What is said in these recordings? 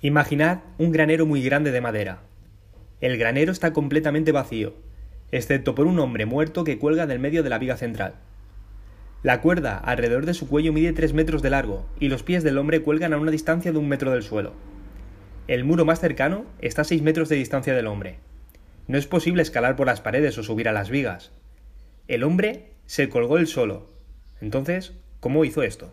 Imaginad un granero muy grande de madera. El granero está completamente vacío, excepto por un hombre muerto que cuelga del medio de la viga central. La cuerda alrededor de su cuello mide 3 metros de largo y los pies del hombre cuelgan a una distancia de un metro del suelo. El muro más cercano está a 6 metros de distancia del hombre. No es posible escalar por las paredes o subir a las vigas. El hombre se colgó él solo. Entonces, ¿cómo hizo esto?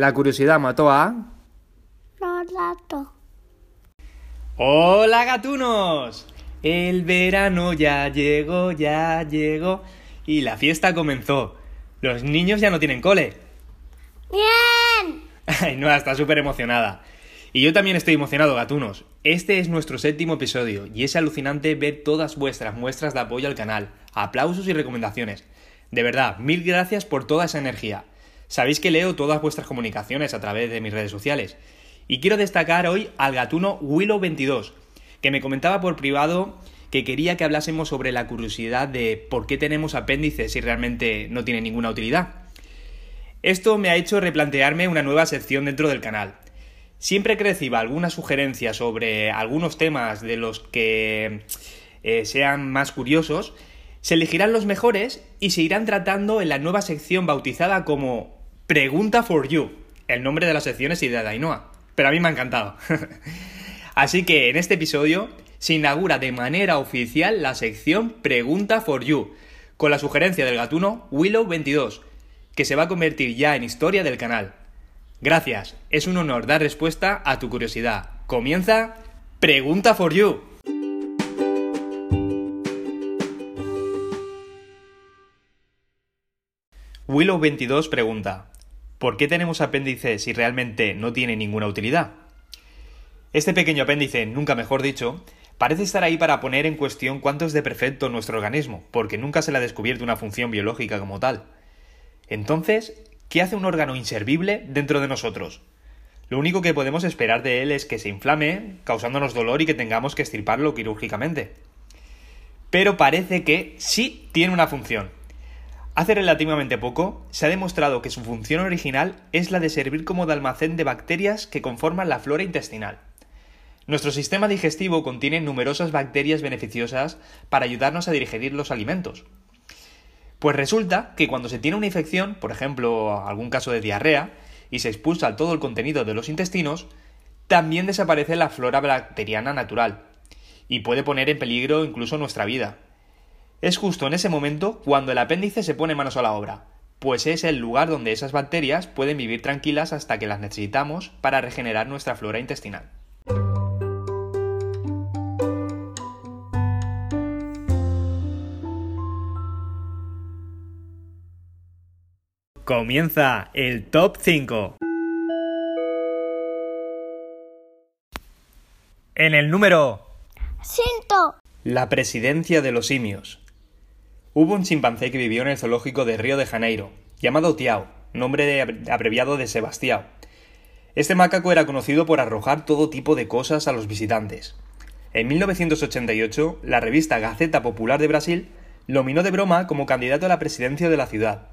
La curiosidad mató a... Los ¡Hola gatunos! El verano ya llegó, ya llegó y la fiesta comenzó. Los niños ya no tienen cole. ¡Bien! Ay, no, está súper emocionada. Y yo también estoy emocionado, gatunos. Este es nuestro séptimo episodio y es alucinante ver todas vuestras muestras de apoyo al canal, aplausos y recomendaciones. De verdad, mil gracias por toda esa energía. Sabéis que leo todas vuestras comunicaciones a través de mis redes sociales. Y quiero destacar hoy al gatuno Willow22, que me comentaba por privado que quería que hablásemos sobre la curiosidad de por qué tenemos apéndices si realmente no tienen ninguna utilidad. Esto me ha hecho replantearme una nueva sección dentro del canal. Siempre que reciba alguna sugerencia sobre algunos temas de los que eh, sean más curiosos, se elegirán los mejores y se irán tratando en la nueva sección bautizada como Pregunta for You. El nombre de la sección es idea de Ainhoa, pero a mí me ha encantado. Así que en este episodio se inaugura de manera oficial la sección Pregunta for You, con la sugerencia del gatuno Willow22, que se va a convertir ya en historia del canal. Gracias, es un honor dar respuesta a tu curiosidad. Comienza Pregunta for You. Willow22 pregunta, ¿Por qué tenemos apéndice si realmente no tiene ninguna utilidad? Este pequeño apéndice, nunca mejor dicho, parece estar ahí para poner en cuestión cuánto es de perfecto nuestro organismo, porque nunca se le ha descubierto una función biológica como tal. Entonces, ¿qué hace un órgano inservible dentro de nosotros? Lo único que podemos esperar de él es que se inflame, causándonos dolor y que tengamos que estirparlo quirúrgicamente. Pero parece que sí tiene una función. Hace relativamente poco se ha demostrado que su función original es la de servir como de almacén de bacterias que conforman la flora intestinal. Nuestro sistema digestivo contiene numerosas bacterias beneficiosas para ayudarnos a digerir los alimentos. Pues resulta que cuando se tiene una infección, por ejemplo, algún caso de diarrea, y se expulsa todo el contenido de los intestinos, también desaparece la flora bacteriana natural, y puede poner en peligro incluso nuestra vida. Es justo en ese momento cuando el apéndice se pone manos a la obra, pues es el lugar donde esas bacterias pueden vivir tranquilas hasta que las necesitamos para regenerar nuestra flora intestinal. Comienza el top 5. En el número Cinto. La presidencia de los simios. Hubo un chimpancé que vivió en el zoológico de Río de Janeiro, llamado Tiao, nombre abreviado de Sebastião. Este macaco era conocido por arrojar todo tipo de cosas a los visitantes. En 1988, la revista Gaceta Popular de Brasil lo minó de broma como candidato a la presidencia de la ciudad.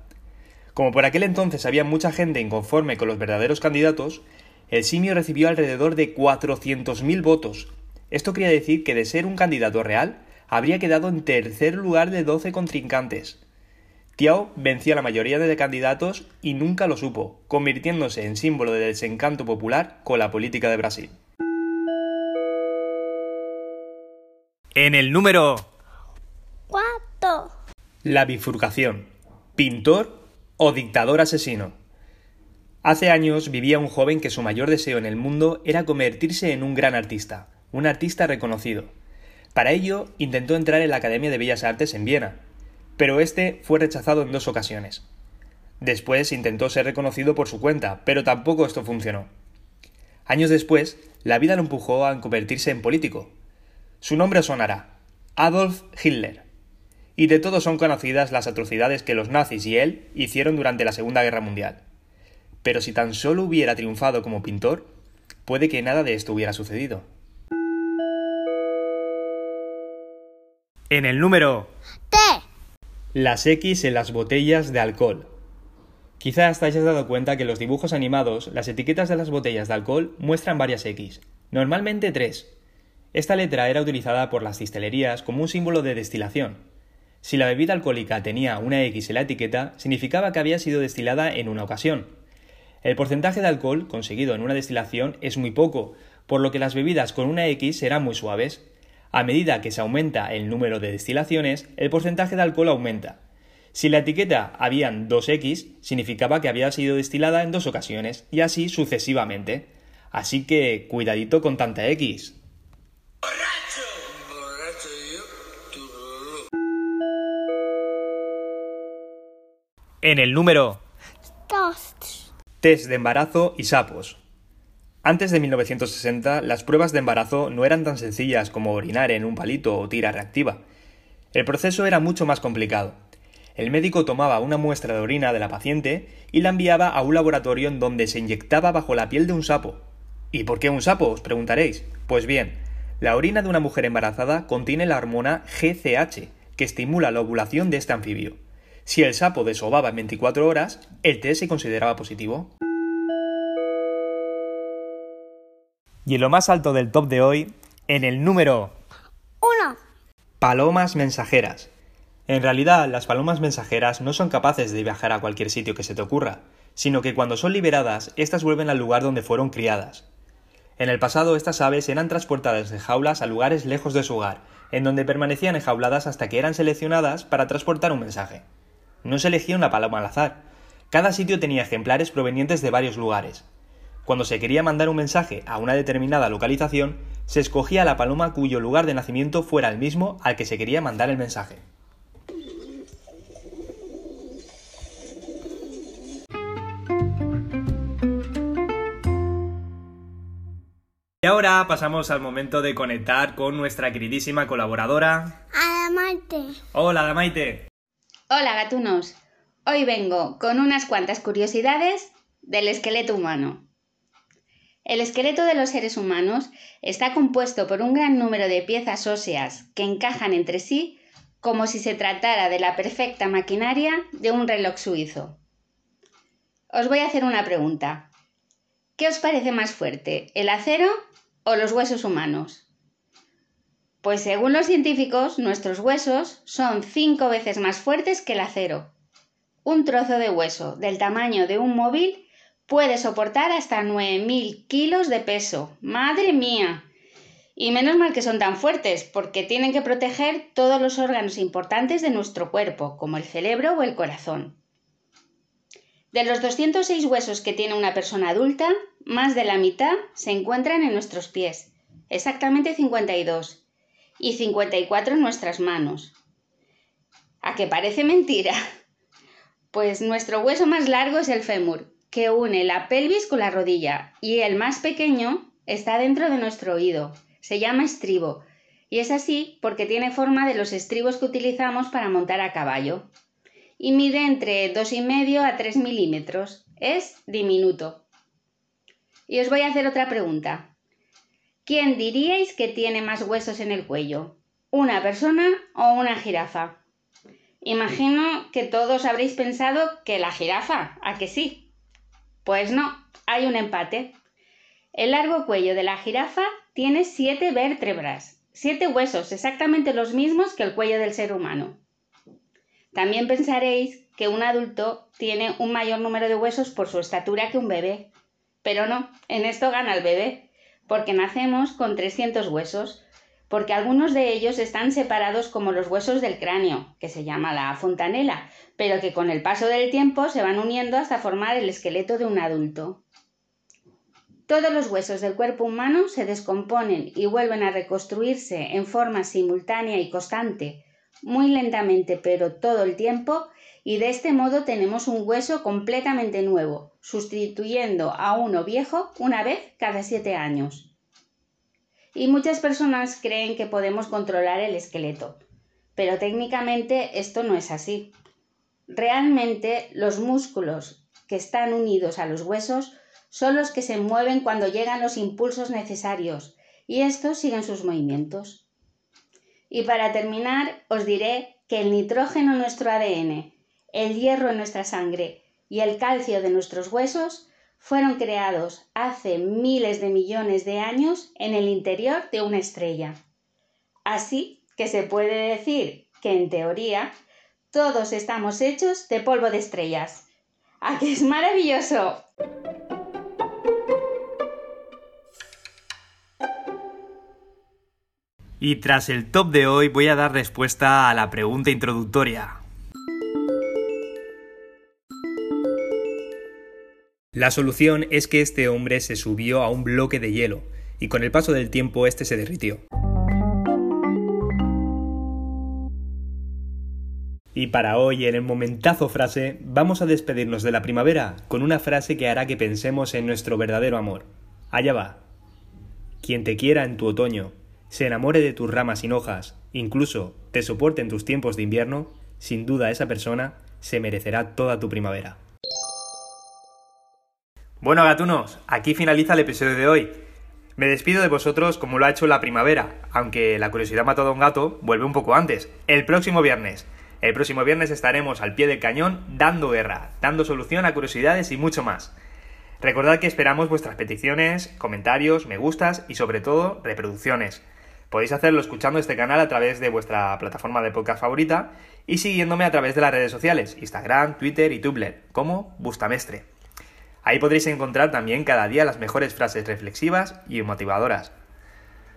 Como por aquel entonces había mucha gente inconforme con los verdaderos candidatos, el simio recibió alrededor de 400.000 votos. Esto quería decir que de ser un candidato real, habría quedado en tercer lugar de 12 contrincantes. Tiao venció a la mayoría de candidatos y nunca lo supo, convirtiéndose en símbolo de desencanto popular con la política de Brasil. En el número Cuatro. La bifurcación. Pintor o dictador asesino. Hace años vivía un joven que su mayor deseo en el mundo era convertirse en un gran artista, un artista reconocido. Para ello intentó entrar en la Academia de Bellas Artes en Viena, pero este fue rechazado en dos ocasiones. Después intentó ser reconocido por su cuenta, pero tampoco esto funcionó. Años después, la vida lo empujó a convertirse en político. Su nombre sonará, Adolf Hitler. Y de todos son conocidas las atrocidades que los nazis y él hicieron durante la Segunda Guerra Mundial. Pero si tan solo hubiera triunfado como pintor, puede que nada de esto hubiera sucedido. En el número T. las X en las botellas de alcohol. Quizás te hayas dado cuenta que en los dibujos animados las etiquetas de las botellas de alcohol muestran varias X, normalmente tres. Esta letra era utilizada por las distelerías como un símbolo de destilación. Si la bebida alcohólica tenía una X en la etiqueta, significaba que había sido destilada en una ocasión. El porcentaje de alcohol conseguido en una destilación es muy poco, por lo que las bebidas con una X serán muy suaves. A medida que se aumenta el número de destilaciones, el porcentaje de alcohol aumenta. Si la etiqueta habían 2X, significaba que había sido destilada en dos ocasiones, y así sucesivamente. Así que cuidadito con tanta X. En el número. Test de embarazo y sapos. Antes de 1960, las pruebas de embarazo no eran tan sencillas como orinar en un palito o tira reactiva. El proceso era mucho más complicado. El médico tomaba una muestra de orina de la paciente y la enviaba a un laboratorio en donde se inyectaba bajo la piel de un sapo. ¿Y por qué un sapo? os preguntaréis. Pues bien, la orina de una mujer embarazada contiene la hormona GCH, que estimula la ovulación de este anfibio. Si el sapo desovaba en 24 horas, el test se consideraba positivo. Y en lo más alto del top de hoy, en el número Uno. Palomas mensajeras. En realidad, las palomas mensajeras no son capaces de viajar a cualquier sitio que se te ocurra, sino que cuando son liberadas, éstas vuelven al lugar donde fueron criadas. En el pasado, estas aves eran transportadas de jaulas a lugares lejos de su hogar, en donde permanecían enjauladas hasta que eran seleccionadas para transportar un mensaje. No se elegía una paloma al azar. Cada sitio tenía ejemplares provenientes de varios lugares. Cuando se quería mandar un mensaje a una determinada localización, se escogía la paloma cuyo lugar de nacimiento fuera el mismo al que se quería mandar el mensaje. Y ahora pasamos al momento de conectar con nuestra queridísima colaboradora. Adamante. Hola, Damaite. Hola gatunos, hoy vengo con unas cuantas curiosidades del esqueleto humano. El esqueleto de los seres humanos está compuesto por un gran número de piezas óseas que encajan entre sí como si se tratara de la perfecta maquinaria de un reloj suizo. Os voy a hacer una pregunta. ¿Qué os parece más fuerte, el acero o los huesos humanos? Pues según los científicos, nuestros huesos son cinco veces más fuertes que el acero. Un trozo de hueso del tamaño de un móvil puede soportar hasta 9.000 kilos de peso. ¡Madre mía! Y menos mal que son tan fuertes, porque tienen que proteger todos los órganos importantes de nuestro cuerpo, como el cerebro o el corazón. De los 206 huesos que tiene una persona adulta, más de la mitad se encuentran en nuestros pies, exactamente 52 y 54 en nuestras manos. ¿A que parece mentira? Pues nuestro hueso más largo es el fémur, que une la pelvis con la rodilla, y el más pequeño está dentro de nuestro oído. Se llama estribo, y es así porque tiene forma de los estribos que utilizamos para montar a caballo. Y mide entre 2,5 a 3 milímetros. Es diminuto. Y os voy a hacer otra pregunta. ¿Quién diríais que tiene más huesos en el cuello? ¿Una persona o una jirafa? Imagino que todos habréis pensado que la jirafa, ¿a que sí? Pues no, hay un empate. El largo cuello de la jirafa tiene siete vértebras, siete huesos, exactamente los mismos que el cuello del ser humano. También pensaréis que un adulto tiene un mayor número de huesos por su estatura que un bebé. Pero no, en esto gana el bebé, porque nacemos con 300 huesos, porque algunos de ellos están separados como los huesos del cráneo, que se llama la fontanela, pero que con el paso del tiempo se van uniendo hasta formar el esqueleto de un adulto. Todos los huesos del cuerpo humano se descomponen y vuelven a reconstruirse en forma simultánea y constante, muy lentamente pero todo el tiempo, y de este modo tenemos un hueso completamente nuevo, sustituyendo a uno viejo una vez cada siete años. Y muchas personas creen que podemos controlar el esqueleto, pero técnicamente esto no es así. Realmente los músculos que están unidos a los huesos son los que se mueven cuando llegan los impulsos necesarios, y estos siguen sus movimientos. Y para terminar, os diré que el nitrógeno en nuestro ADN, el hierro en nuestra sangre y el calcio de nuestros huesos fueron creados hace miles de millones de años en el interior de una estrella. Así que se puede decir que en teoría todos estamos hechos de polvo de estrellas. ¡Ah, que es maravilloso! Y tras el top de hoy voy a dar respuesta a la pregunta introductoria. La solución es que este hombre se subió a un bloque de hielo y con el paso del tiempo este se derritió. Y para hoy, en el momentazo frase, vamos a despedirnos de la primavera con una frase que hará que pensemos en nuestro verdadero amor. Allá va. Quien te quiera en tu otoño, se enamore de tus ramas sin hojas, incluso te soporte en tus tiempos de invierno, sin duda esa persona se merecerá toda tu primavera. Bueno, gatunos, aquí finaliza el episodio de hoy. Me despido de vosotros como lo ha hecho la primavera, aunque la curiosidad mató a un gato, vuelve un poco antes, el próximo viernes. El próximo viernes estaremos al pie del cañón dando guerra, dando solución a curiosidades y mucho más. Recordad que esperamos vuestras peticiones, comentarios, me gustas y sobre todo reproducciones. Podéis hacerlo escuchando este canal a través de vuestra plataforma de podcast favorita y siguiéndome a través de las redes sociales, Instagram, Twitter y Tumblr, como Bustamestre. Ahí podréis encontrar también cada día las mejores frases reflexivas y motivadoras.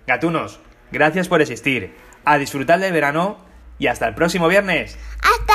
Gatunos, gracias por existir. A disfrutar del verano y hasta el próximo viernes. ¡Hasta